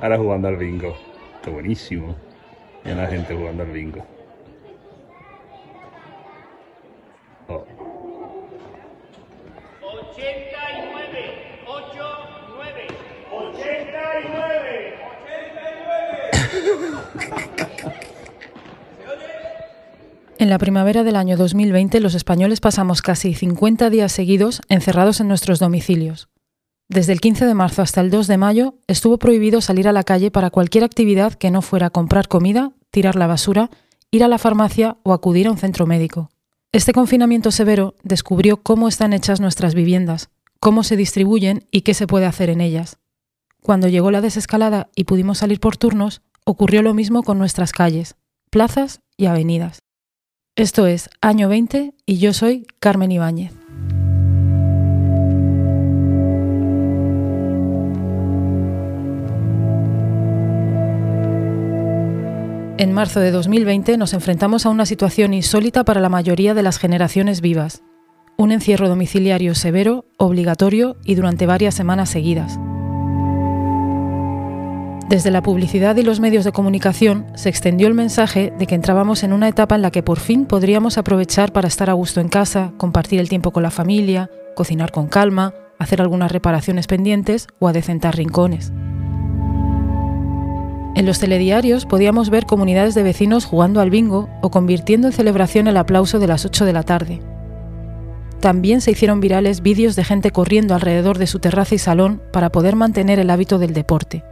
Ahora jugando al bingo. Qué buenísimo. Y la gente jugando al bingo. Oh. 89, 8, 9. 89. En la primavera del año 2020 los españoles pasamos casi 50 días seguidos encerrados en nuestros domicilios. Desde el 15 de marzo hasta el 2 de mayo estuvo prohibido salir a la calle para cualquier actividad que no fuera comprar comida, tirar la basura, ir a la farmacia o acudir a un centro médico. Este confinamiento severo descubrió cómo están hechas nuestras viviendas, cómo se distribuyen y qué se puede hacer en ellas. Cuando llegó la desescalada y pudimos salir por turnos, ocurrió lo mismo con nuestras calles, plazas y avenidas. Esto es Año 20 y yo soy Carmen Ibáñez. En marzo de 2020 nos enfrentamos a una situación insólita para la mayoría de las generaciones vivas. Un encierro domiciliario severo, obligatorio y durante varias semanas seguidas. Desde la publicidad y los medios de comunicación se extendió el mensaje de que entrábamos en una etapa en la que por fin podríamos aprovechar para estar a gusto en casa, compartir el tiempo con la familia, cocinar con calma, hacer algunas reparaciones pendientes o adecentar rincones. En los telediarios podíamos ver comunidades de vecinos jugando al bingo o convirtiendo en celebración el aplauso de las 8 de la tarde. También se hicieron virales vídeos de gente corriendo alrededor de su terraza y salón para poder mantener el hábito del deporte.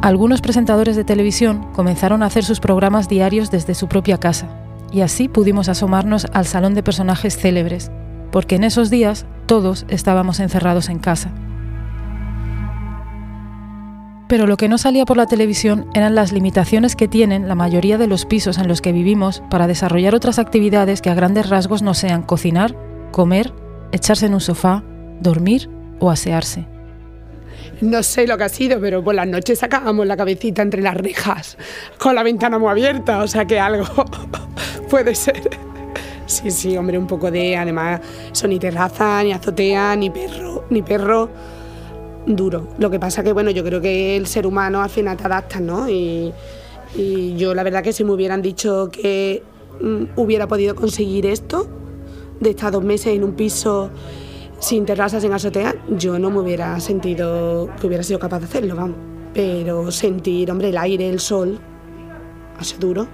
Algunos presentadores de televisión comenzaron a hacer sus programas diarios desde su propia casa, y así pudimos asomarnos al salón de personajes célebres, porque en esos días todos estábamos encerrados en casa. Pero lo que no salía por la televisión eran las limitaciones que tienen la mayoría de los pisos en los que vivimos para desarrollar otras actividades que a grandes rasgos no sean cocinar, comer, echarse en un sofá, dormir o asearse. No sé lo que ha sido, pero por las noches sacábamos la cabecita entre las rejas, con la ventana muy abierta, o sea que algo puede ser. Sí, sí, hombre, un poco de, además, son ni terraza, ni azotea, ni perro, ni perro duro. Lo que pasa que, bueno, yo creo que el ser humano al final te adapta, ¿no? Y, yo la verdad que si me hubieran dicho que mm, hubiera podido conseguir esto, de estar dos meses en un piso sin terrazas en azotea, yo no me hubiera sentido que hubiera sido capaz de hacerlo, vamos. Pero sentir, hombre, el aire, el sol, hace duro.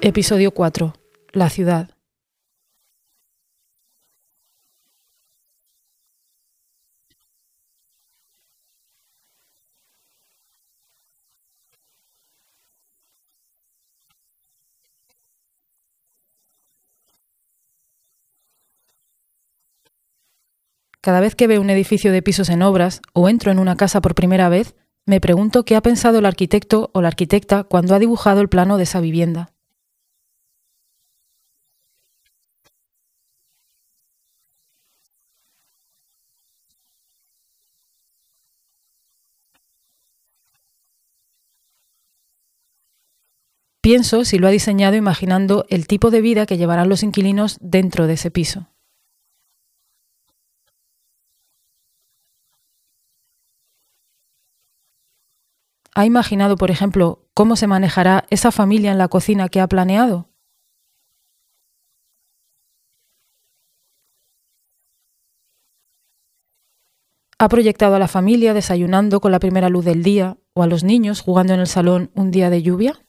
Episodio 4. La ciudad. Cada vez que veo un edificio de pisos en obras o entro en una casa por primera vez, me pregunto qué ha pensado el arquitecto o la arquitecta cuando ha dibujado el plano de esa vivienda. Pienso si lo ha diseñado imaginando el tipo de vida que llevarán los inquilinos dentro de ese piso. ¿Ha imaginado, por ejemplo, cómo se manejará esa familia en la cocina que ha planeado? ¿Ha proyectado a la familia desayunando con la primera luz del día o a los niños jugando en el salón un día de lluvia?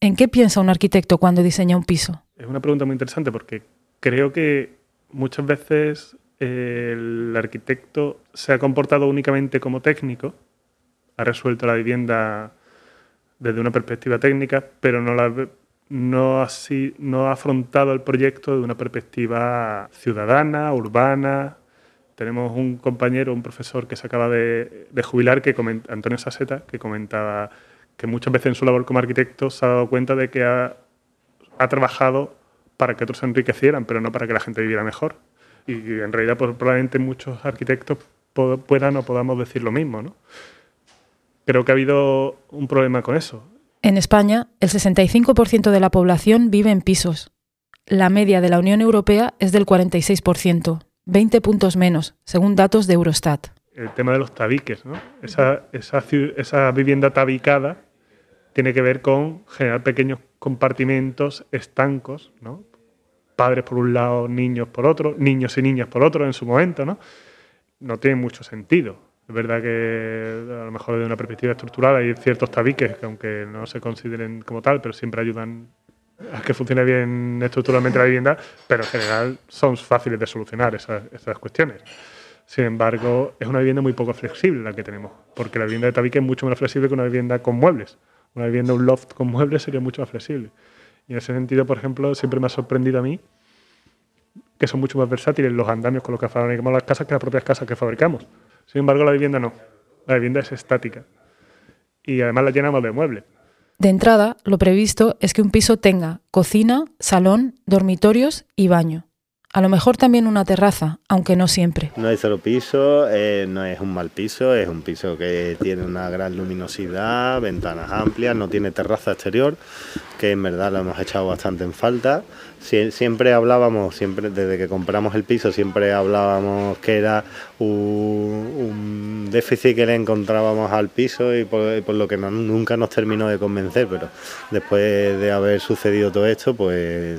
¿En qué piensa un arquitecto cuando diseña un piso? Es una pregunta muy interesante porque creo que muchas veces el arquitecto se ha comportado únicamente como técnico, ha resuelto la vivienda desde una perspectiva técnica, pero no, la, no, ha, no ha afrontado el proyecto de una perspectiva ciudadana, urbana. Tenemos un compañero, un profesor que se acaba de, jubilar, que Antonio Saseta, que comentaba que muchas veces en su labor como arquitecto se ha dado cuenta de que ha, ha trabajado para que otros se enriquecieran, pero no para que la gente viviera mejor y en realidad pues, probablemente muchos arquitectos puedan o podamos decir lo mismo. ¿no? Creo que ha habido un problema con eso. En España, el 65% de la población vive en pisos. La media de la Unión Europea es del 46%, 20 puntos menos, según datos de Eurostat. El tema de los tabiques, ¿no? Esa, esa, esa vivienda tabicada tiene que ver con generar pequeños compartimentos estancos, ¿no? Padres por un lado, niños por otro, niños y niñas por otro en su momento, ¿no? No tiene mucho sentido. Es verdad que a lo mejor desde una perspectiva estructural hay ciertos tabiques que aunque no se consideren como tal, pero siempre ayudan a que funcione bien estructuralmente la vivienda, pero en general son fáciles de solucionar esas, esas cuestiones. Sin embargo, es una vivienda muy poco flexible la que tenemos, porque la vivienda de tabique es mucho más flexible que una vivienda con muebles. Una vivienda, un loft con muebles sería mucho más flexible. Y en ese sentido, por ejemplo, siempre me ha sorprendido a mí que son mucho más versátiles los andamios con los que fabricamos las casas que las propias casas que fabricamos. Sin embargo, la vivienda no. La vivienda es estática. Y además la llenamos de muebles. De entrada, lo previsto es que un piso tenga cocina, salón, dormitorios y baño. A lo mejor también una terraza, aunque no siempre. No hay solo piso, eh, no es un mal piso, es un piso que tiene una gran luminosidad, ventanas amplias, no tiene terraza exterior, que en verdad lo hemos echado bastante en falta siempre hablábamos, siempre desde que compramos el piso, siempre hablábamos que era un, déficit que le encontrábamos al piso y por, lo que nunca nos terminó de convencer, pero después de haber sucedido todo esto, pues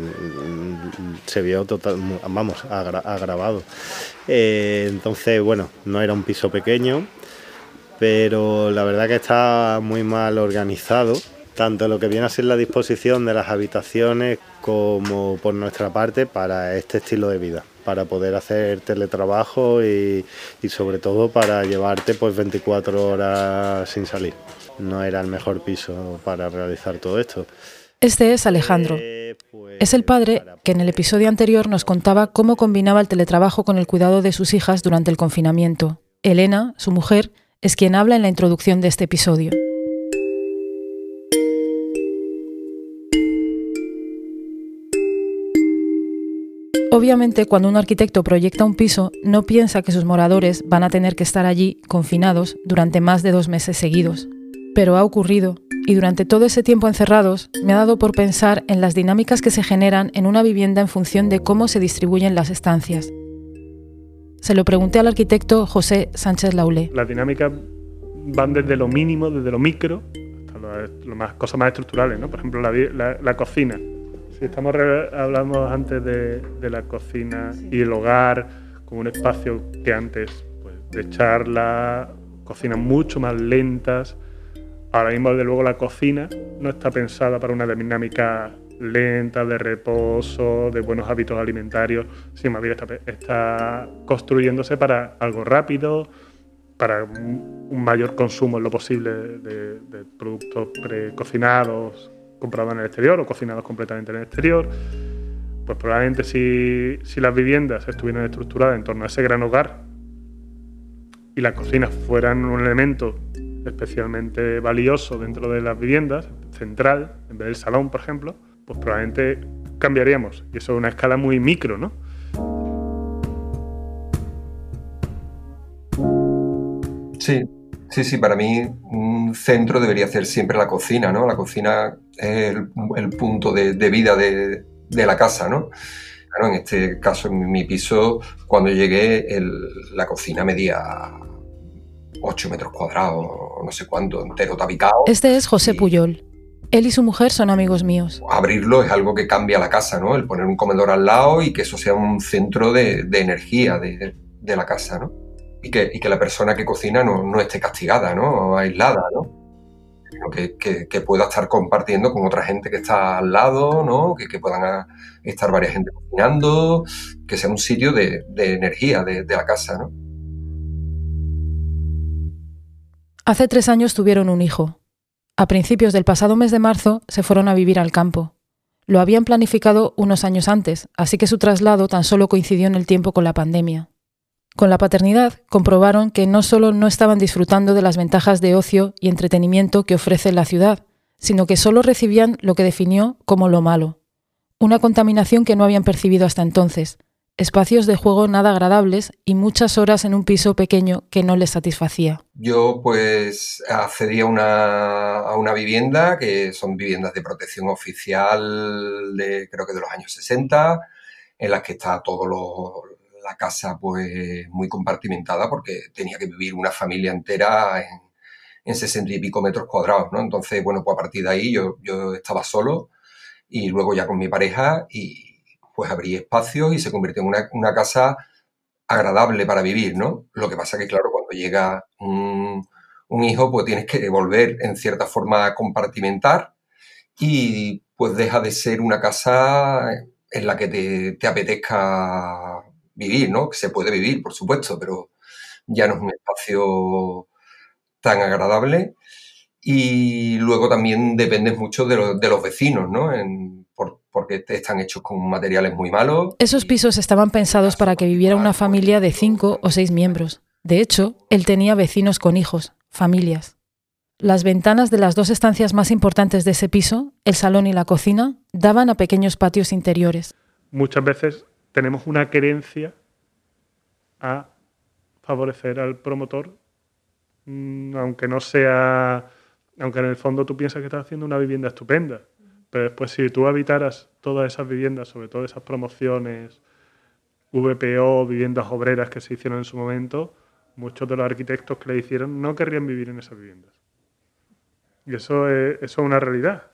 se vio total, vamos, agravado. Eh, entonces, bueno, no era un piso pequeño, pero la verdad que está muy mal organizado tanto lo que viene a ser la disposición de las habitaciones como por nuestra parte para este estilo de vida, para poder hacer teletrabajo y, sobre todo para llevarte pues 24 horas sin salir. No era el mejor piso para realizar todo esto. Este es Alejandro. Eh, pues, es el padre que en el episodio anterior nos contaba cómo combinaba el teletrabajo con el cuidado de sus hijas durante el confinamiento. Elena, su mujer, es quien habla en la introducción de este episodio. Obviamente, cuando un arquitecto proyecta un piso, no piensa que sus moradores van a tener que estar allí, confinados, durante más de dos meses seguidos. Pero ha ocurrido, y durante todo ese tiempo encerrados, me ha dado por pensar en las dinámicas que se generan en una vivienda en función de cómo se distribuyen las estancias. Se lo pregunté al arquitecto José Sánchez Laulé. Las dinámicas van desde lo mínimo, desde lo micro, hasta más, cosas más estructurales, ¿no? Por ejemplo, la cocina Sí, estamos hablamos antes de, la cocina y el hogar como un espacio que antes pues, de charla, cocinas mucho más lentas. Ahora mismo, desde luego, la cocina no está pensada para una dinámica lenta, de reposo, de buenos hábitos alimentarios, sino más bien está, construyéndose para algo rápido, para un mayor consumo en lo posible de, de productos precocinados, comprados en el exterior o cocinados completamente en el exterior, pues probablemente si, si las viviendas estuvieran estructuradas en torno a ese gran hogar y las cocinas fueran un elemento especialmente valioso dentro de las viviendas, central, en vez del salón, por ejemplo, pues probablemente cambiaríamos. Y eso es una escala muy micro, ¿no? Sí, Sí, sí, para mí un centro debería ser siempre la cocina, ¿no? La cocina es el, punto de, vida de, la casa, ¿no? en este caso, en mi piso, cuando llegué, la cocina medía 8 metros cuadrados, no sé cuánto, entero tabicado. Este es José Puyol. Él y su mujer son amigos míos. Abrirlo es algo que cambia la casa, ¿no? El poner un comedor al lado y que eso sea un centro de, de energía de, la casa, ¿no? Y que, la persona que cocina no, esté castigada, ¿no? aislada, ¿no? Que, que, pueda estar compartiendo con otra gente que está al lado, ¿no? Que, puedan estar varias gente cocinando, que sea un sitio de, de energía de, de la casa, ¿no? Hace tres años tuvieron un hijo. A principios del pasado mes de marzo se fueron a vivir al campo. Lo habían planificado unos años antes, así que su traslado tan solo coincidió en el tiempo con la pandemia. Con la paternidad comprobaron que no solo no estaban disfrutando de las ventajas de ocio y entretenimiento que ofrece la ciudad, sino que solo recibían lo que definió como lo malo, una contaminación que no habían percibido hasta entonces, espacios de juego nada agradables y muchas horas en un piso pequeño que no les satisfacía. Yo pues accedí a una, a una vivienda que son viviendas de protección oficial de creo que de los años 60, en las que está todo lo, la casa pues muy compartimentada porque tenía que vivir una familia entera en, en 60 y pico metros cuadrados, ¿no? Entonces, bueno, pues a partir de ahí yo, yo estaba solo y luego ya con mi pareja y pues abrí espacios y se convirtió en una, una casa agradable para vivir, ¿no? Lo que pasa que, claro, cuando llega un, un hijo, pues tienes que volver en cierta forma a compartimentar y pues deja de ser una casa en la que te, te apetezca vivir, ¿no? Que se puede vivir, por supuesto, pero ya no es un espacio tan agradable. Y luego también dependes mucho de, lo- de los vecinos, ¿no? En- por- porque están hechos con materiales muy malos. Esos pisos estaban pensados para que viviera una familia de cinco o seis miembros. De hecho, él tenía vecinos con hijos, familias. Las ventanas de las dos estancias más importantes de ese piso, el salón y la cocina, daban a pequeños patios interiores. Muchas veces tenemos una querencia a favorecer al promotor, mm, aunque no sea, aunque en el fondo tú piensas que estás haciendo una vivienda estupenda, pero después si tú habitaras todas esas viviendas, sobre todo esas promociones VPO, viviendas obreras que se hicieron en su momento, muchos de los arquitectos que le hicieron no querrían vivir en esas viviendas. Y eso es, eso es una realidad.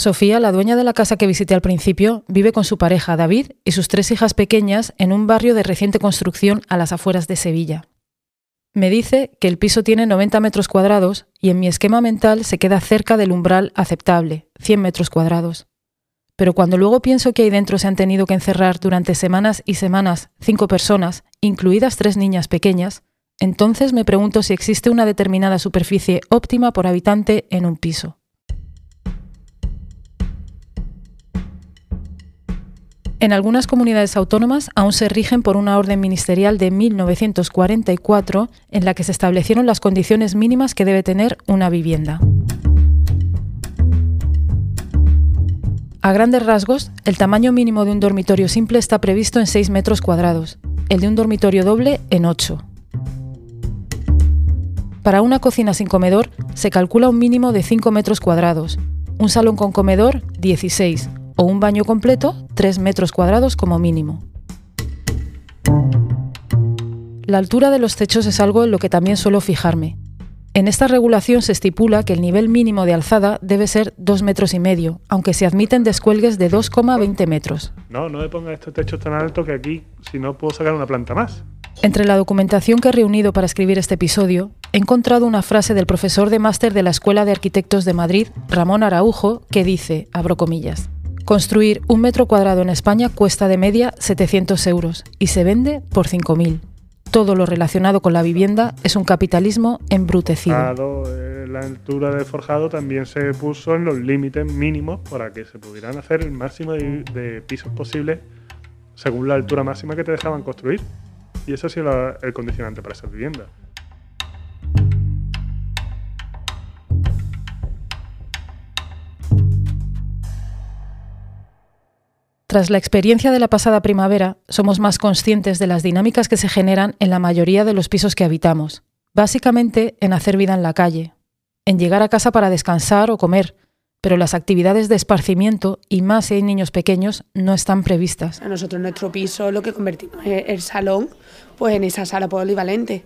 Sofía, la dueña de la casa que visité al principio, vive con su pareja David y sus tres hijas pequeñas en un barrio de reciente construcción a las afueras de Sevilla. Me dice que el piso tiene 90 metros cuadrados y en mi esquema mental se queda cerca del umbral aceptable, 100 metros cuadrados. Pero cuando luego pienso que ahí dentro se han tenido que encerrar durante semanas y semanas cinco personas, incluidas tres niñas pequeñas, entonces me pregunto si existe una determinada superficie óptima por habitante en un piso. En algunas comunidades autónomas aún se rigen por una orden ministerial de 1944 en la que se establecieron las condiciones mínimas que debe tener una vivienda. A grandes rasgos, el tamaño mínimo de un dormitorio simple está previsto en 6 metros cuadrados, el de un dormitorio doble en 8. Para una cocina sin comedor se calcula un mínimo de 5 metros cuadrados, un salón con comedor 16 o un baño completo 3 metros cuadrados como mínimo. La altura de los techos es algo en lo que también suelo fijarme. En esta regulación se estipula que el nivel mínimo de alzada debe ser 2 metros y medio, aunque se admiten descuelgues de 2,20 metros. No, no me pongas estos techos tan altos que aquí, si no, puedo sacar una planta más. Entre la documentación que he reunido para escribir este episodio, he encontrado una frase del profesor de máster de la Escuela de Arquitectos de Madrid, Ramón Araujo, que dice, abro comillas, Construir un metro cuadrado en España cuesta de media 700 euros y se vende por 5.000. Todo lo relacionado con la vivienda es un capitalismo embrutecido. Eh, la altura del forjado también se puso en los límites mínimos para que se pudieran hacer el máximo de, de pisos posibles según la altura máxima que te dejaban construir. Y eso ha sido la- el condicionante para esas viviendas. Tras la experiencia de la pasada primavera, somos más conscientes de las dinámicas que se generan en la mayoría de los pisos que habitamos. Básicamente en hacer vida en la calle, en llegar a casa para descansar o comer, pero las actividades de esparcimiento, y más si hay niños pequeños, no están previstas. A nosotros nuestro piso lo que convertimos es el salón pues en esa sala polivalente.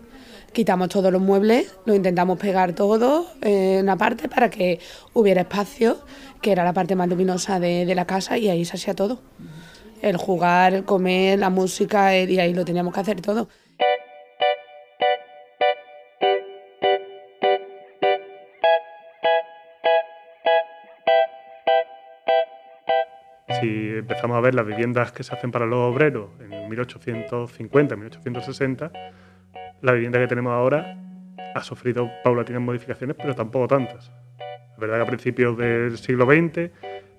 Quitamos todos los muebles, lo intentamos pegar todo en una parte para que hubiera espacio, que era la parte más luminosa de, de la casa y ahí se hacía todo. El jugar, el comer, la música, el- y ahí lo teníamos que hacer todo. Si empezamos a ver las viviendas que se hacen para los obreros en 1850, 1860, la vivienda que tenemos ahora ha sufrido paulatinas modificaciones, pero tampoco tantas. La verdad que a principios del siglo XX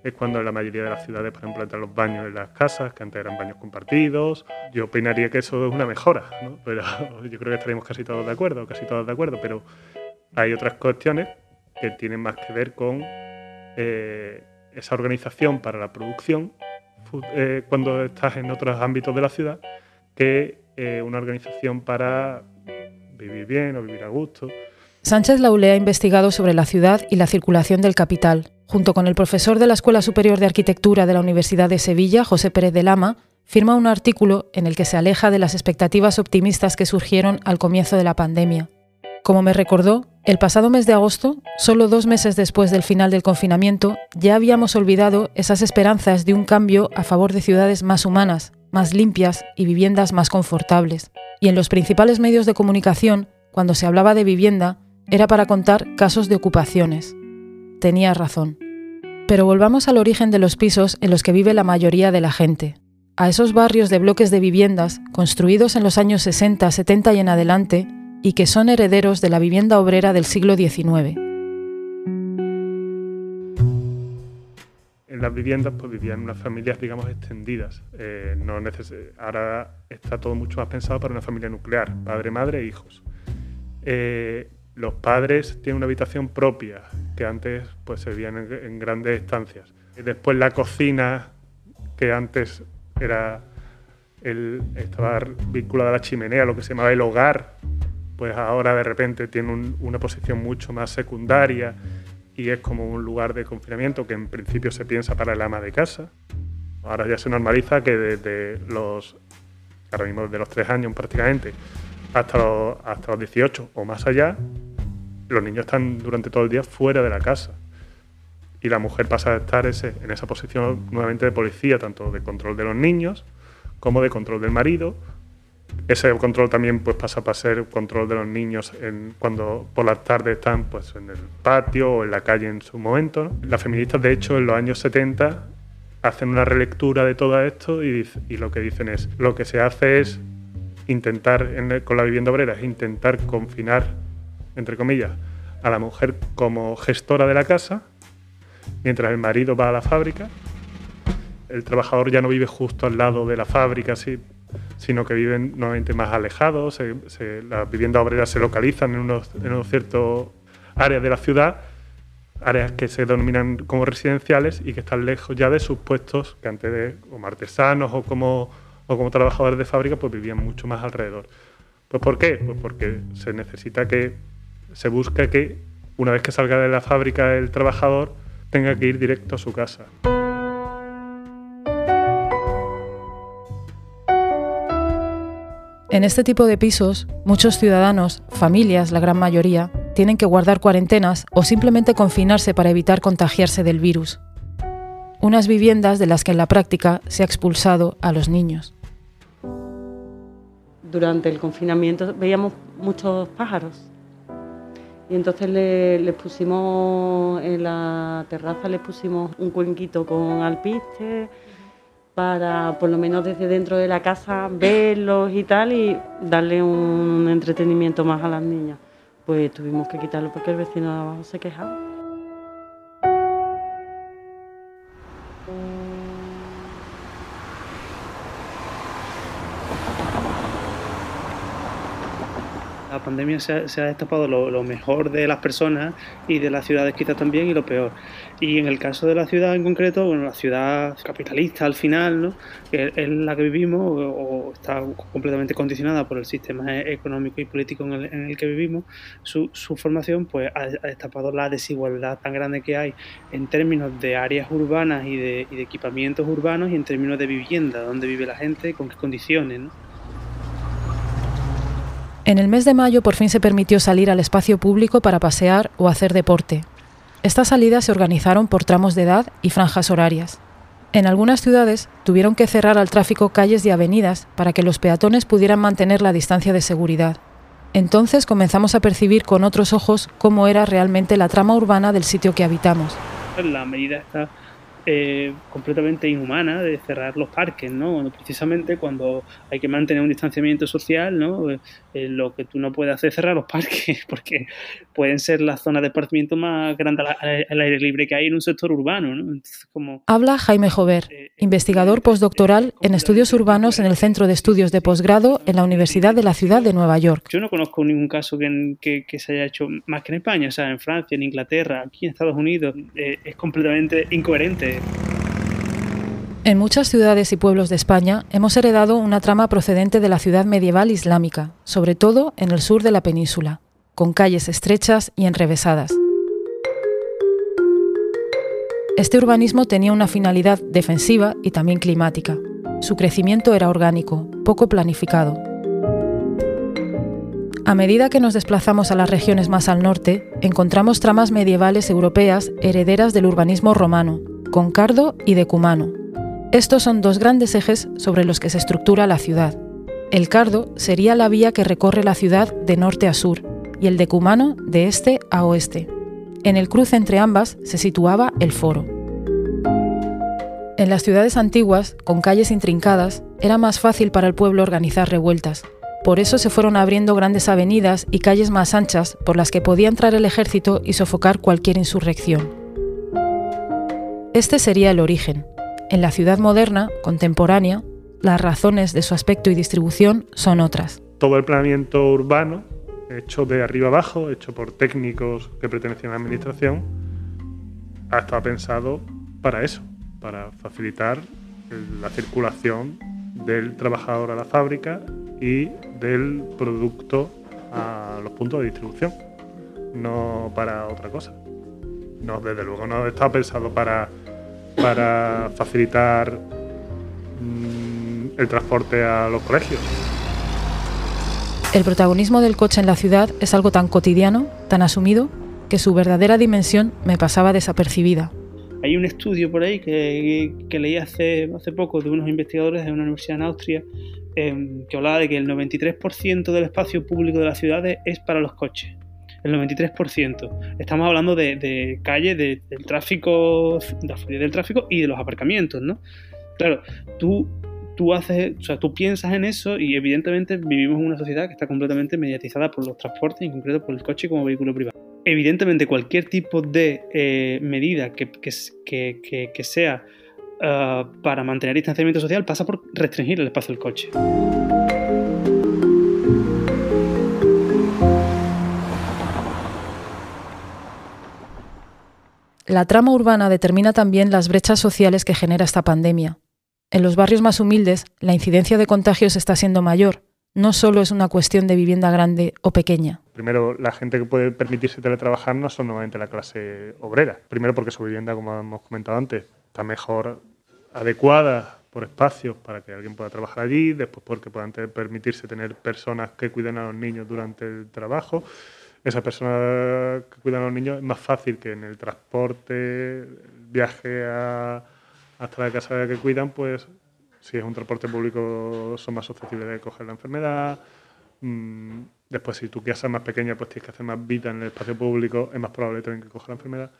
es cuando en la mayoría de las ciudades, por ejemplo, entran los baños en las casas, que antes eran baños compartidos. Yo opinaría que eso es una mejora, ¿no? pero yo creo que estaríamos casi todos de acuerdo, casi todos de acuerdo, pero hay otras cuestiones que tienen más que ver con eh, esa organización para la producción eh, cuando estás en otros ámbitos de la ciudad que eh, una organización para vivir bien o vivir a gusto. Sánchez Laulé ha investigado sobre la ciudad y la circulación del capital. Junto con el profesor de la Escuela Superior de Arquitectura de la Universidad de Sevilla, José Pérez de Lama, firma un artículo en el que se aleja de las expectativas optimistas que surgieron al comienzo de la pandemia. Como me recordó, el pasado mes de agosto, solo dos meses después del final del confinamiento, ya habíamos olvidado esas esperanzas de un cambio a favor de ciudades más humanas, más limpias y viviendas más confortables. Y en los principales medios de comunicación, cuando se hablaba de vivienda, era para contar casos de ocupaciones. Tenía razón. Pero volvamos al origen de los pisos en los que vive la mayoría de la gente, a esos barrios de bloques de viviendas construidos en los años 60, 70 y en adelante, y que son herederos de la vivienda obrera del siglo XIX. Las viviendas pues vivían unas familias, digamos, extendidas. Eh, no ahora está todo mucho más pensado para una familia nuclear, padre, madre e hijos. Eh, los padres tienen una habitación propia, que antes pues, se veían en, grandes estancias. Después la cocina, que antes era el, estaba vinculada a la chimenea, lo que se llamaba el hogar, pues ahora de repente tiene una posición mucho más secundaria y es como un lugar de confinamiento que en principio se piensa para el ama de casa. Ahora ya se normaliza que desde los, ahora mismo de los tres años prácticamente, hasta los, hasta los 18 o más allá, los niños están durante todo el día fuera de la casa. Y la mujer pasa a estar ese, en esa posición nuevamente de policía, tanto de control de los niños como de control del marido. Ese control también pues, pasa a ser control de los niños cuando por las tardes están pues, en el patio o en la calle en su momento. Las feministas, de hecho, en los años 70 hacen una relectura de todo esto y, lo que dicen es, lo que se hace es intentar, con la vivienda obrera, es intentar confinar, entre comillas, a la mujer como gestora de la casa, mientras el marido va a la fábrica. El trabajador ya no vive justo al lado de la fábrica, sino que viven nuevamente más alejados. las viviendas obreras se localizan en unos, en ciertos áreas de la ciudad, áreas que se denominan como residenciales y que están lejos ya de sus puestos que antes de como artesanos o como o como trabajadores de fábrica, pues vivían mucho más alrededor. ¿Pues por qué? Pues porque se necesita que, se busca que una vez que salga de la fábrica el trabajador tenga que ir directo a su casa. En este tipo de pisos, muchos ciudadanos, familias, la gran mayoría, tienen que guardar cuarentenas o simplemente confinarse para evitar contagiarse del virus unas viviendas de las que en la práctica se ha expulsado a los niños. Durante el confinamiento veíamos muchos pájaros y entonces les pusimos en la terraza les pusimos un cuenquito con alpiste para por lo menos desde dentro de la casa verlos y tal y darle un entretenimiento más a las niñas. Pues tuvimos que quitarlo porque el vecino de abajo se quejaba. Pandemia se ha, destapado lo, mejor de las personas y de las ciudades quizás también y lo peor. Y en el caso de la ciudad en concreto, bueno, la ciudad capitalista al final, ¿no? es la que vivimos o, está completamente condicionada por el sistema económico y político en el, que vivimos, su, formación pues ha, destapado la desigualdad tan grande que hay en términos de áreas urbanas y de, y de equipamientos urbanos y en términos de vivienda, dónde vive la gente, con qué condiciones. ¿no? En el mes de mayo por fin se permitió salir al espacio público para pasear o hacer deporte. Estas salidas se organizaron por tramos de edad y franjas horarias. En algunas ciudades tuvieron que cerrar al tráfico calles y avenidas para que los peatones pudieran mantener la distancia de seguridad. Entonces comenzamos a percibir con otros ojos cómo era realmente la trama urbana del sitio que habitamos. Eh, completamente inhumana de cerrar los parques, ¿no? Precisamente cuando hay que mantener un distanciamiento social, ¿no? Eh, eh, lo que tú no puedes hacer es cerrar los parques, porque pueden ser las zonas de esparcimiento más grandes al aire libre que hay en un sector urbano, ¿no? como... Habla Jaime Jover, investigador postdoctoral en estudios urbanos en el Centro de Estudios de Posgrado en la Universidad de la Ciudad de Nueva York. Yo no conozco ningún caso que, que, se haya hecho más que en España, o sea, en Francia, en Inglaterra, aquí en Estados Unidos, es completamente incoherente En muchas ciudades y pueblos de España hemos heredado una trama procedente de la ciudad medieval islámica, sobre todo en el sur de la península, con calles estrechas y enrevesadas. Este urbanismo tenía una finalidad defensiva y también climática. Su crecimiento era orgánico, poco planificado. A medida que nos desplazamos a las regiones más al norte, encontramos tramas medievales europeas herederas del urbanismo romano, concardo y decumano. Estos son dos grandes ejes sobre los que se estructura la ciudad. El cardo sería la vía que recorre la ciudad de norte a sur y el decumano de este a oeste. En el cruce entre ambas se situaba el foro. En las ciudades antiguas, con calles intrincadas, era más fácil para el pueblo organizar revueltas, por eso se fueron abriendo grandes avenidas y calles más anchas por las que podía entrar el ejército y sofocar cualquier insurrección. Este sería el origen. En la ciudad moderna, contemporánea, las razones de su aspecto y distribución son otras. Todo el planeamiento urbano, hecho de arriba abajo, hecho por técnicos que pertenecen a la administración, ha estado pensado para eso, para facilitar la circulación del trabajador a la fábrica y del producto a los puntos de distribución, no para otra cosa. No, desde luego no está pensado para, para facilitar mm, el transporte a los colegios. El protagonismo del coche en la ciudad es algo tan cotidiano, tan asumido, que su verdadera dimensión me pasaba desapercibida. Hay un estudio por ahí que, que leí hace, hace poco de unos investigadores de una universidad en Austria Em, que hablaba de que el 93% del espacio público de las ciudades es para los coches. El 93%. Estamos hablando de, de calles, del tráfico, de la fluidez del tráfico y de los aparcamientos, ¿no? Claro, tú, tú haces, o sea, tú piensas en eso y evidentemente vivimos en una sociedad que está completamente mediatizada por los transportes, en concreto por el coche como vehículo privado. Evidentemente cualquier tipo de eh, medida que, que, que, sea eh, para mantener distanciamiento social pasa por restringir el espacio del coche. La trama urbana determina también las brechas sociales que genera esta pandemia. En los barrios más humildes, la incidencia de contagios está siendo mayor. No solo es una cuestión de vivienda grande o pequeña. Primero, la gente que puede permitirse teletrabajar no son normalmente la clase obrera. Primero porque su vivienda, como hemos comentado antes, está mejor adecuada por espacios para que alguien pueda trabajar allí, después porque puedan permitirse tener personas que cuiden a los niños durante el trabajo. Esas personas que cuidan a los niños es más fácil que en el transporte, el viaje hasta la casa que cuidan, pues si es un transporte público son más susceptibles de coger la enfermedad. Mm, después, si tu casa es más pequeña, pues tienes que hacer más vida en el espacio público, es más probable tengan que coger la enfermedad.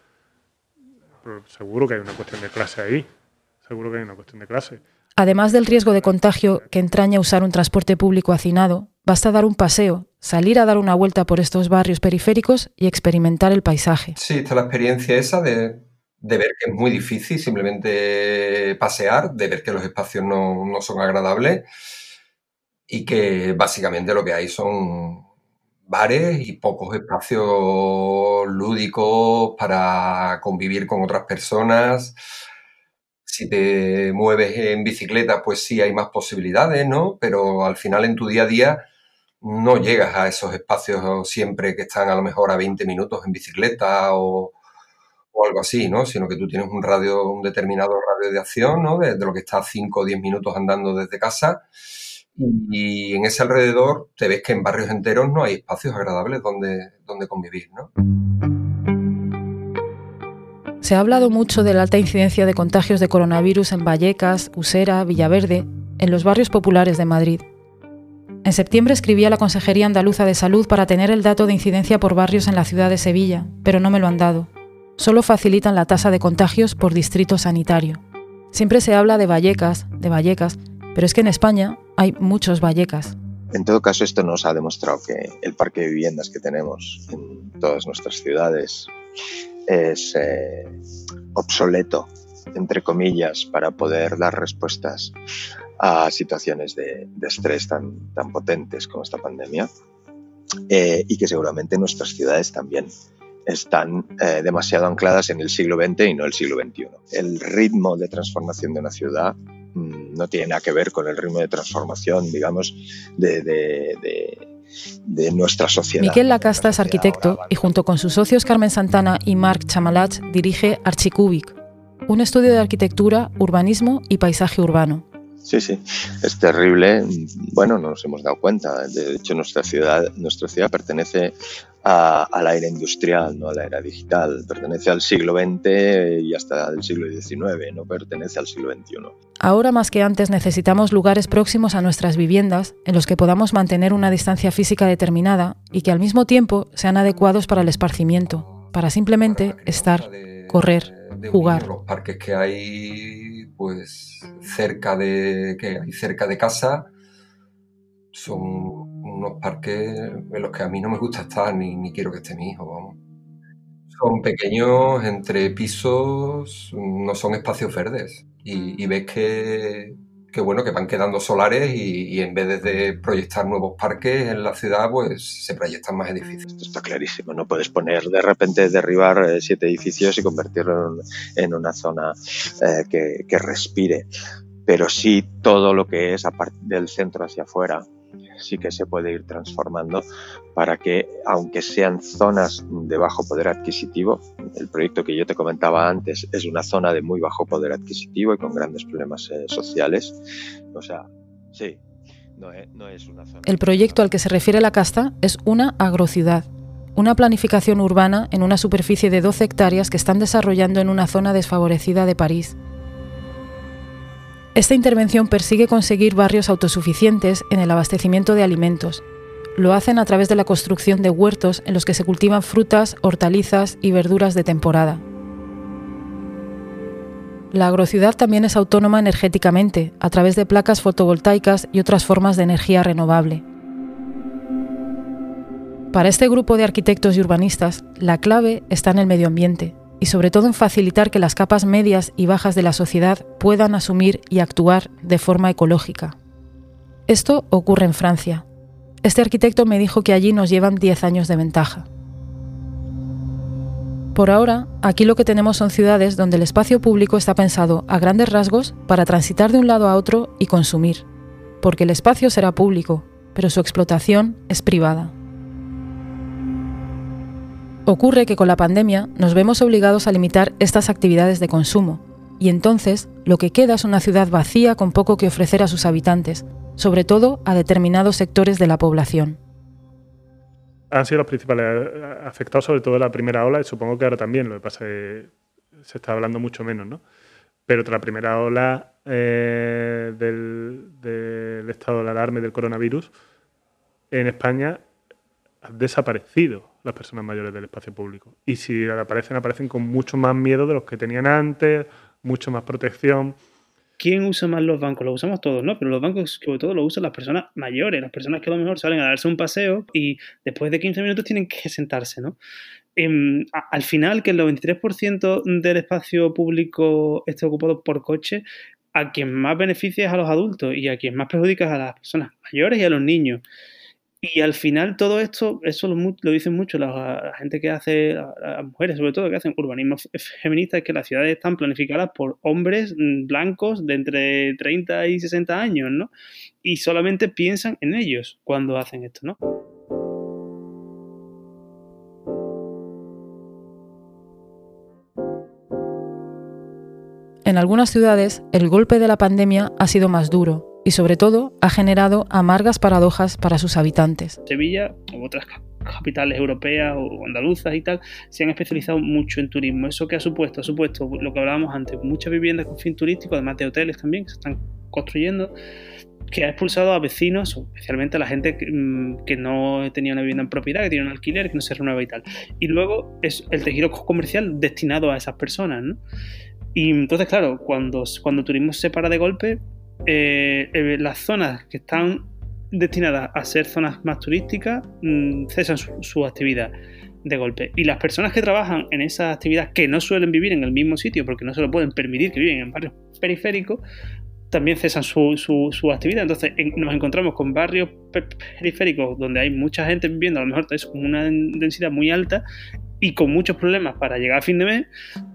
Pero seguro que hay una cuestión de clase ahí seguro que hay una cuestión de clase. Además del riesgo de contagio que entraña usar un transporte público hacinado, basta dar un paseo, salir a dar una vuelta por estos barrios periféricos y experimentar el paisaje. Sí, está la experiencia esa de, ver que es muy difícil simplemente pasear, de ver que los espacios no, no son agradables y que básicamente lo que hay son bares y pocos espacios lúdicos para convivir con otras personas si te mueves en bicicleta, pues sí hay más posibilidades, ¿no? Pero al final en tu día a día no llegas a esos espacios siempre que están a lo mejor a 20 minutos en bicicleta o, algo así, ¿no? Sino que tú tienes un radio, un determinado radio de acción, ¿no? De, lo que está 5 o 10 minutos andando desde casa. Y, en ese alrededor te ves que en barrios enteros no hay espacios agradables donde, donde convivir, ¿no? Se ha hablado mucho de la alta incidencia de contagios de coronavirus en Vallecas, Usera, Villaverde, en los barrios populares de Madrid. En septiembre escribí a la Consejería Andaluza de Salud para tener el dato de incidencia por barrios en la ciudad de Sevilla, pero no me lo han dado. Solo facilitan la tasa de contagios por distrito sanitario. Siempre se habla de Vallecas, de Vallecas, pero es que en España hay muchos Vallecas. En todo caso, esto nos ha demostrado que el parque de viviendas que tenemos en todas nuestras ciudades es eh, obsoleto, entre comillas, para poder dar respuestas a situaciones de, estrés tan, tan, potentes como esta pandemia eh, y que seguramente nuestras ciudades también están eh, demasiado ancladas en el siglo XX y no el siglo XXI. El ritmo de transformación de una ciudad mm, no tiene nada que ver con el ritmo de transformación, digamos, de, de, nuestra sociedad. Miquel Lacasta es arquitecto y junto con sus socios Carmen Santana y Marc Chamalach dirige Archicubic, un estudio de arquitectura, urbanismo y paisaje urbano. Sí, sí, es terrible. Bueno, no nos hemos dado cuenta. De hecho, nuestra ciudad, nuestra ciudad pertenece a, la era industrial, no a la era digital. Pertenece al siglo XX y hasta el siglo XIX, no pertenece al siglo XXI. Ahora más que antes necesitamos lugares próximos a nuestras viviendas en los que podamos mantener una distancia física determinada y que al mismo tiempo sean adecuados para el esparcimiento, para simplemente estar, correr, jugar. Los parques que hay pues cerca de que hay cerca de casa son unos parques en los que a mí no me gusta estar ni, ni quiero que esté mi hijo, vamos. Son pequeños entre pisos, no son espacios verdes. y ves que, que bueno, que van quedando solares y, en vez de proyectar nuevos parques en la ciudad, pues se proyectan más edificios. Esto está clarísimo, no puedes poner de repente derribar eh, siete edificios y convertirlo en, una zona eh, que, que respire, pero sí todo lo que es a del centro hacia afuera, sí que se puede ir transformando para que, aunque sean zonas de bajo poder adquisitivo, el proyecto que yo te comentaba antes es una zona de muy bajo poder adquisitivo y con grandes problemas eh, sociales. O sea, sí, no es, una. El proyecto al que se refiere la casta es una agrociudad una planificación urbana en una superficie de 12 hectáreas que están desarrollando en una zona desfavorecida de París. Esta intervención persigue conseguir barrios autosuficientes en el abastecimiento de alimentos. Lo hacen a través de la construcción de huertos en los que se cultivan frutas, hortalizas y verduras de temporada. La agrociudad también es autónoma energéticamente, a través de placas fotovoltaicas y otras formas de energía renovable. Para este grupo de arquitectos y urbanistas, la clave está en el medio ambiente, y sobre todo en facilitar que las capas medias y bajas de la sociedad puedan asumir y actuar de forma ecológica. Esto ocurre en Francia. Este arquitecto me dijo que allí nos llevan 10 años de ventaja. Por ahora, aquí lo que tenemos son ciudades donde el espacio público está pensado a grandes rasgos para transitar de un lado a otro y consumir, porque el espacio será público, pero su explotación es privada. Ocurre que con la pandemia nos vemos obligados a limitar estas actividades de consumo, y entonces lo que queda es una ciudad vacía con poco que ofrecer a sus habitantes, sobre todo a determinados sectores de la población. Han sido los principales afectados, sobre todo en la primera ola, y supongo que ahora también, lo que pasa es que se está hablando mucho menos, ¿no? Pero tras la primera ola eh, del estado de alarma del coronavirus, en España ha desaparecido las personas mayores del espacio público. Y si aparecen, aparecen con mucho más miedo de los que tenían antes, mucho más protección. ¿Quién usa más los bancos? Los usamos todos, ¿no? Pero los bancos, sobre todo, los usan las personas mayores, las personas que a lo mejor salen a darse un paseo y después de 15 minutos tienen que sentarse, ¿no? Em, al final, que el 93% del espacio público esté ocupado por coche, a quien más beneficia es a los adultos y a quien más perjudica es a las personas mayores y a los niños. Y al final todo esto, eso lo, dicen mucho la, gente que hace, las mujeres sobre todo, que hacen urbanismo feminista, es que las ciudades están planificadas por hombres mm, blancos de entre 30 y 60 años, ¿no? Y solamente piensan en ellos cuando hacen esto, ¿no? En algunas ciudades, el golpe de la pandemia ha sido más duro y sobre todo ha generado amargas paradojas para sus habitantes. Sevilla u otras capitales europeas o andaluzas y tal se han especializado mucho en turismo. ¿Eso qué ha supuesto? Ha supuesto lo que hablábamos antes, muchas viviendas con fin turístico, además de hoteles también que se están construyendo, que ha expulsado a vecinos, especialmente a la gente que, mm, no tenía una vivienda en propiedad, que tiene un alquiler, que no se renueva y tal. Y luego es el tejido comercial destinado a esas personas, ¿no? Y entonces, claro, cuando, cuando el turismo se para de golpe, eh, eh, las zonas que están destinadas a ser zonas más turísticas mm, cesan su, actividad de golpe. Y las personas que trabajan en esa actividad que no suelen vivir en el mismo sitio porque no se lo pueden permitir que viven en barrios periféricos, también cesan su, su, actividad. Entonces nos encontramos con barrios periféricos donde hay mucha gente viviendo, a lo mejor es una densidad muy alta, y con muchos problemas para llegar a fin de mes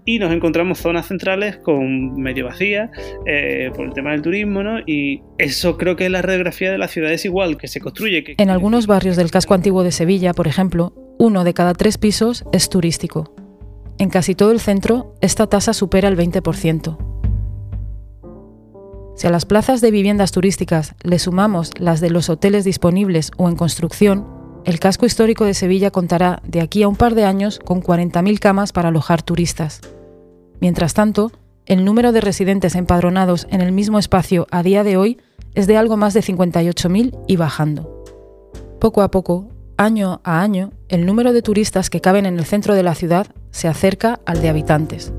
y nos encontramos zonas centrales con medio vacías eh, por el tema del turismo, ¿no? Y eso creo que la radiografía de la ciudad es igual, que se construye. Que... En algunos barrios del casco antiguo de Sevilla, por ejemplo, uno de cada tres pisos es turístico. En casi todo el centro, esta tasa supera el 20%. Si a las plazas de viviendas turísticas le sumamos las de los hoteles disponibles o en construcción, el casco histórico de Sevilla contará de aquí a un par de años con 40.000 camas para alojar turistas. Mientras tanto, el número de residentes empadronados en el mismo espacio a día de hoy es de algo más de 58.000 y bajando. Poco a poco, año a año, el número de turistas que caben en el centro de la ciudad se acerca al de habitantes.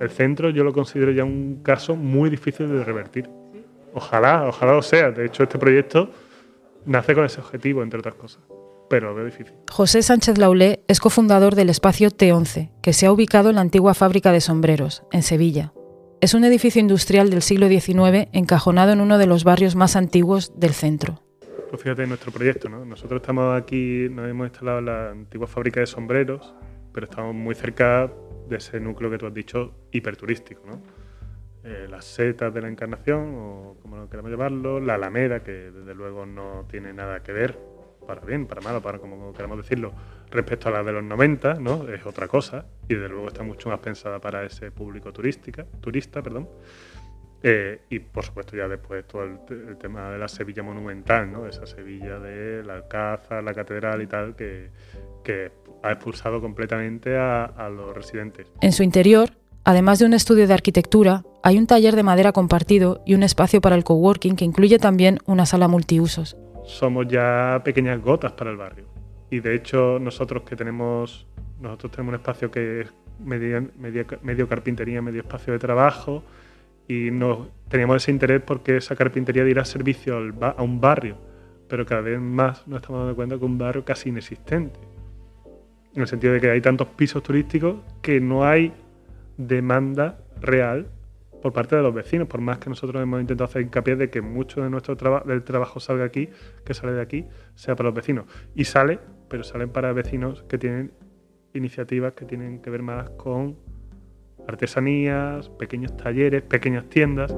El centro yo lo considero ya un caso muy difícil de revertir. Ojalá, ojalá lo sea. De hecho, este proyecto nace con ese objetivo, entre otras cosas, pero lo veo difícil. José Sánchez Laulé es cofundador del espacio T11, que se ha ubicado en la antigua fábrica de sombreros, en Sevilla. Es un edificio industrial del siglo XIX encajonado en uno de los barrios más antiguos del centro. Pues fíjate en nuestro proyecto, ¿no? Nosotros estamos aquí, nos hemos instalado en la antigua fábrica de sombreros, pero estamos muy cerca de ese núcleo que tú has dicho hiperturístico, ¿no? Eh, las setas de la Encarnación, o como lo queramos llamarlo, la Alameda, que desde luego no tiene nada que ver, para bien, para mal, para como queramos decirlo, respecto a la de los 90, ¿no? Es otra cosa, y desde luego está mucho más pensada para ese público turística, turista, perdón. Eh, y por supuesto ya después todo el, tema de la Sevilla monumental, ¿no? esa Sevilla de la Alcázar, la Catedral y tal, que, que ha expulsado completamente a, a los residentes. En su interior, además de un estudio de arquitectura, hay un taller de madera compartido y un espacio para el coworking que incluye también una sala multiusos. Somos ya pequeñas gotas para el barrio. Y de hecho nosotros que tenemos, nosotros tenemos un espacio que es medio, carpintería, medio espacio de trabajo, y teníamos ese interés porque esa carpintería diera servicio a un barrio, pero cada vez más nos estamos dando cuenta que un barrio casi inexistente, en el sentido de que hay tantos pisos turísticos que no hay demanda real por parte de los vecinos, por más que nosotros hemos intentado hacer hincapié de que mucho de nuestro del trabajo salga aquí, que sale de aquí, sea para los vecinos. Y sale, pero salen para vecinos que tienen iniciativas que tienen que ver más con artesanías, pequeños talleres, pequeñas tiendas.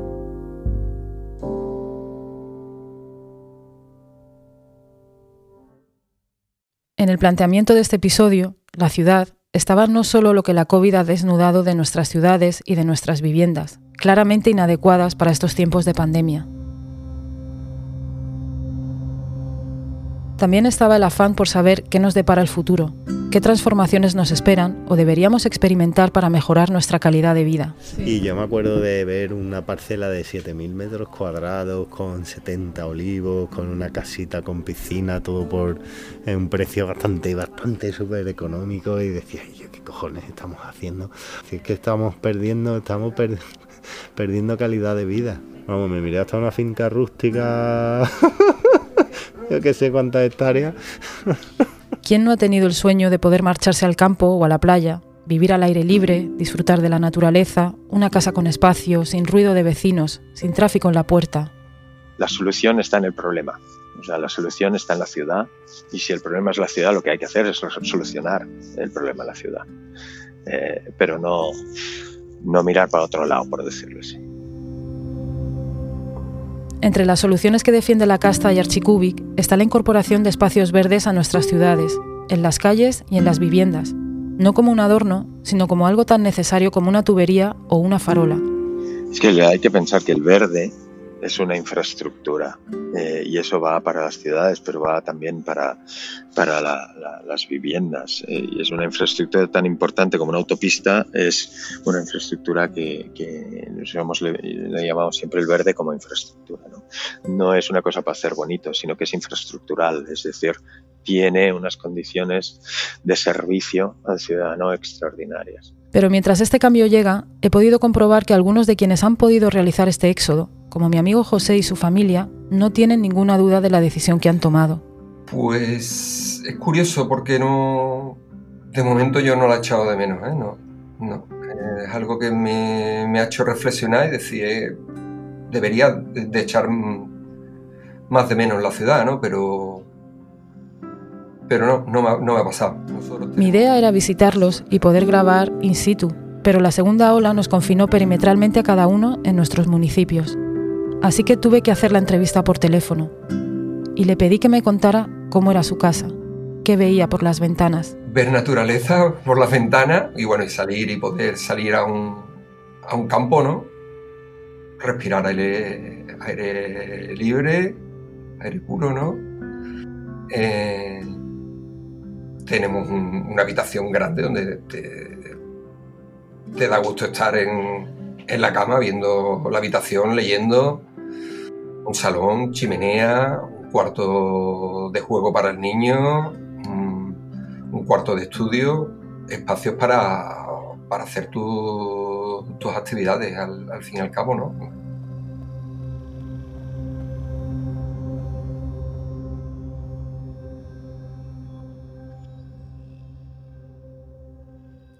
En el planteamiento de este episodio, la ciudad estaba no solo lo que la COVID ha desnudado de nuestras ciudades y de nuestras viviendas, claramente inadecuadas para estos tiempos de pandemia. También estaba el afán por saber qué nos depara el futuro, qué transformaciones nos esperan o deberíamos experimentar para mejorar nuestra calidad de vida. Y yo me acuerdo de ver una parcela de 7.000 metros cuadrados con 70 olivos, con una casita con piscina, todo por un precio bastante, bastante súper económico y decía, ¿qué cojones estamos haciendo? Si es que estamos perdiendo, estamos perdiendo calidad de vida. Vamos, me miré hasta una finca rústica yo que sé cuántas hectáreas. ¿Quién no ha tenido el sueño de poder marcharse al campo o a la playa, vivir al aire libre, disfrutar de la naturaleza, una casa con espacio, sin ruido de vecinos, sin tráfico en la puerta? La solución está en el problema. O sea, la solución está en la ciudad y si el problema es la ciudad, lo que hay que hacer es solucionar el problema en la ciudad. Eh, pero no, no mirar para otro lado, por decirlo así. Entre las soluciones que defiende la casta y Archicubic está la incorporación de espacios verdes a nuestras ciudades, en las calles y en las viviendas, no como un adorno, sino como algo tan necesario como una tubería o una farola. Es que hay que pensar que el verde es una infraestructura eh, y eso va para las ciudades, pero va también para, para las viviendas. Eh, y es una infraestructura tan importante como una autopista, es una infraestructura que, que le, llamamos siempre el verde como infraestructura. ¿no? no es una cosa para hacer bonito, sino que es infraestructural, es decir, tiene unas condiciones de servicio al ciudadano extraordinarias. Pero mientras este cambio llega, he podido comprobar que algunos de quienes han podido realizar este éxodo, como mi amigo José y su familia, no tienen ninguna duda de la decisión que han tomado. Pues es curioso porque no, de momento yo no la he echado de menos, ¿eh? no, no. Es algo que me, ha hecho reflexionar y decir, eh, debería de echar más de menos en la ciudad, ¿no? Pero, pero no, no me, ha- no me ha pasado. Mi idea era visitarlos y poder grabar in situ, pero la segunda ola nos confinó perimetralmente a cada uno en nuestros municipios. Así que tuve que hacer la entrevista por teléfono y le pedí que me contara cómo era su casa, qué veía por las ventanas. ver naturaleza por las ventanas y bueno, salir y poder salir a un, a un campo, ¿no? Respirar aire, aire libre, aire puro, ¿no? Eh, tenemos un- una habitación grande donde te, te da gusto estar en, en la cama viendo la habitación, leyendo, un salón, chimenea, un cuarto de juego para el niño, un, cuarto de estudio, espacios para, para hacer tu- tus actividades al, al fin y al cabo, ¿no?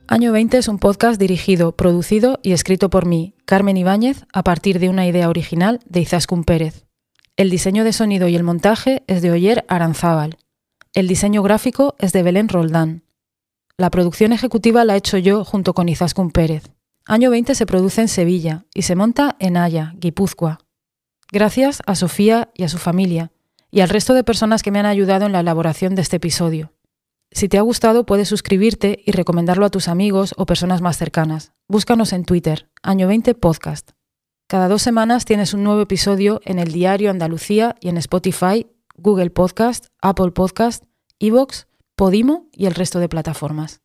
Año 20 es un podcast dirigido, producido y escrito por mí, Carmen Ibáñez, a partir de una idea original de Izaskun Pérez. El diseño de sonido y el montaje es de Oyer Aranzábal. El diseño gráfico es de Belén Roldán. La producción ejecutiva la he hecho yo junto con Izaskun Pérez. Año 20 se produce en Sevilla y se monta en Haya, Guipúzcoa. Gracias a Sofía y a su familia, y al resto de personas que me han ayudado en la elaboración de este episodio. Si te ha gustado, puedes suscribirte y recomendarlo a tus amigos o personas más cercanas. Búscanos en Twitter, Año 20 Podcast. Cada dos semanas tienes un nuevo episodio en el Diario Andalucía y en Spotify, Google Podcast, Apple Podcast, Evox, Podimo y el resto de plataformas.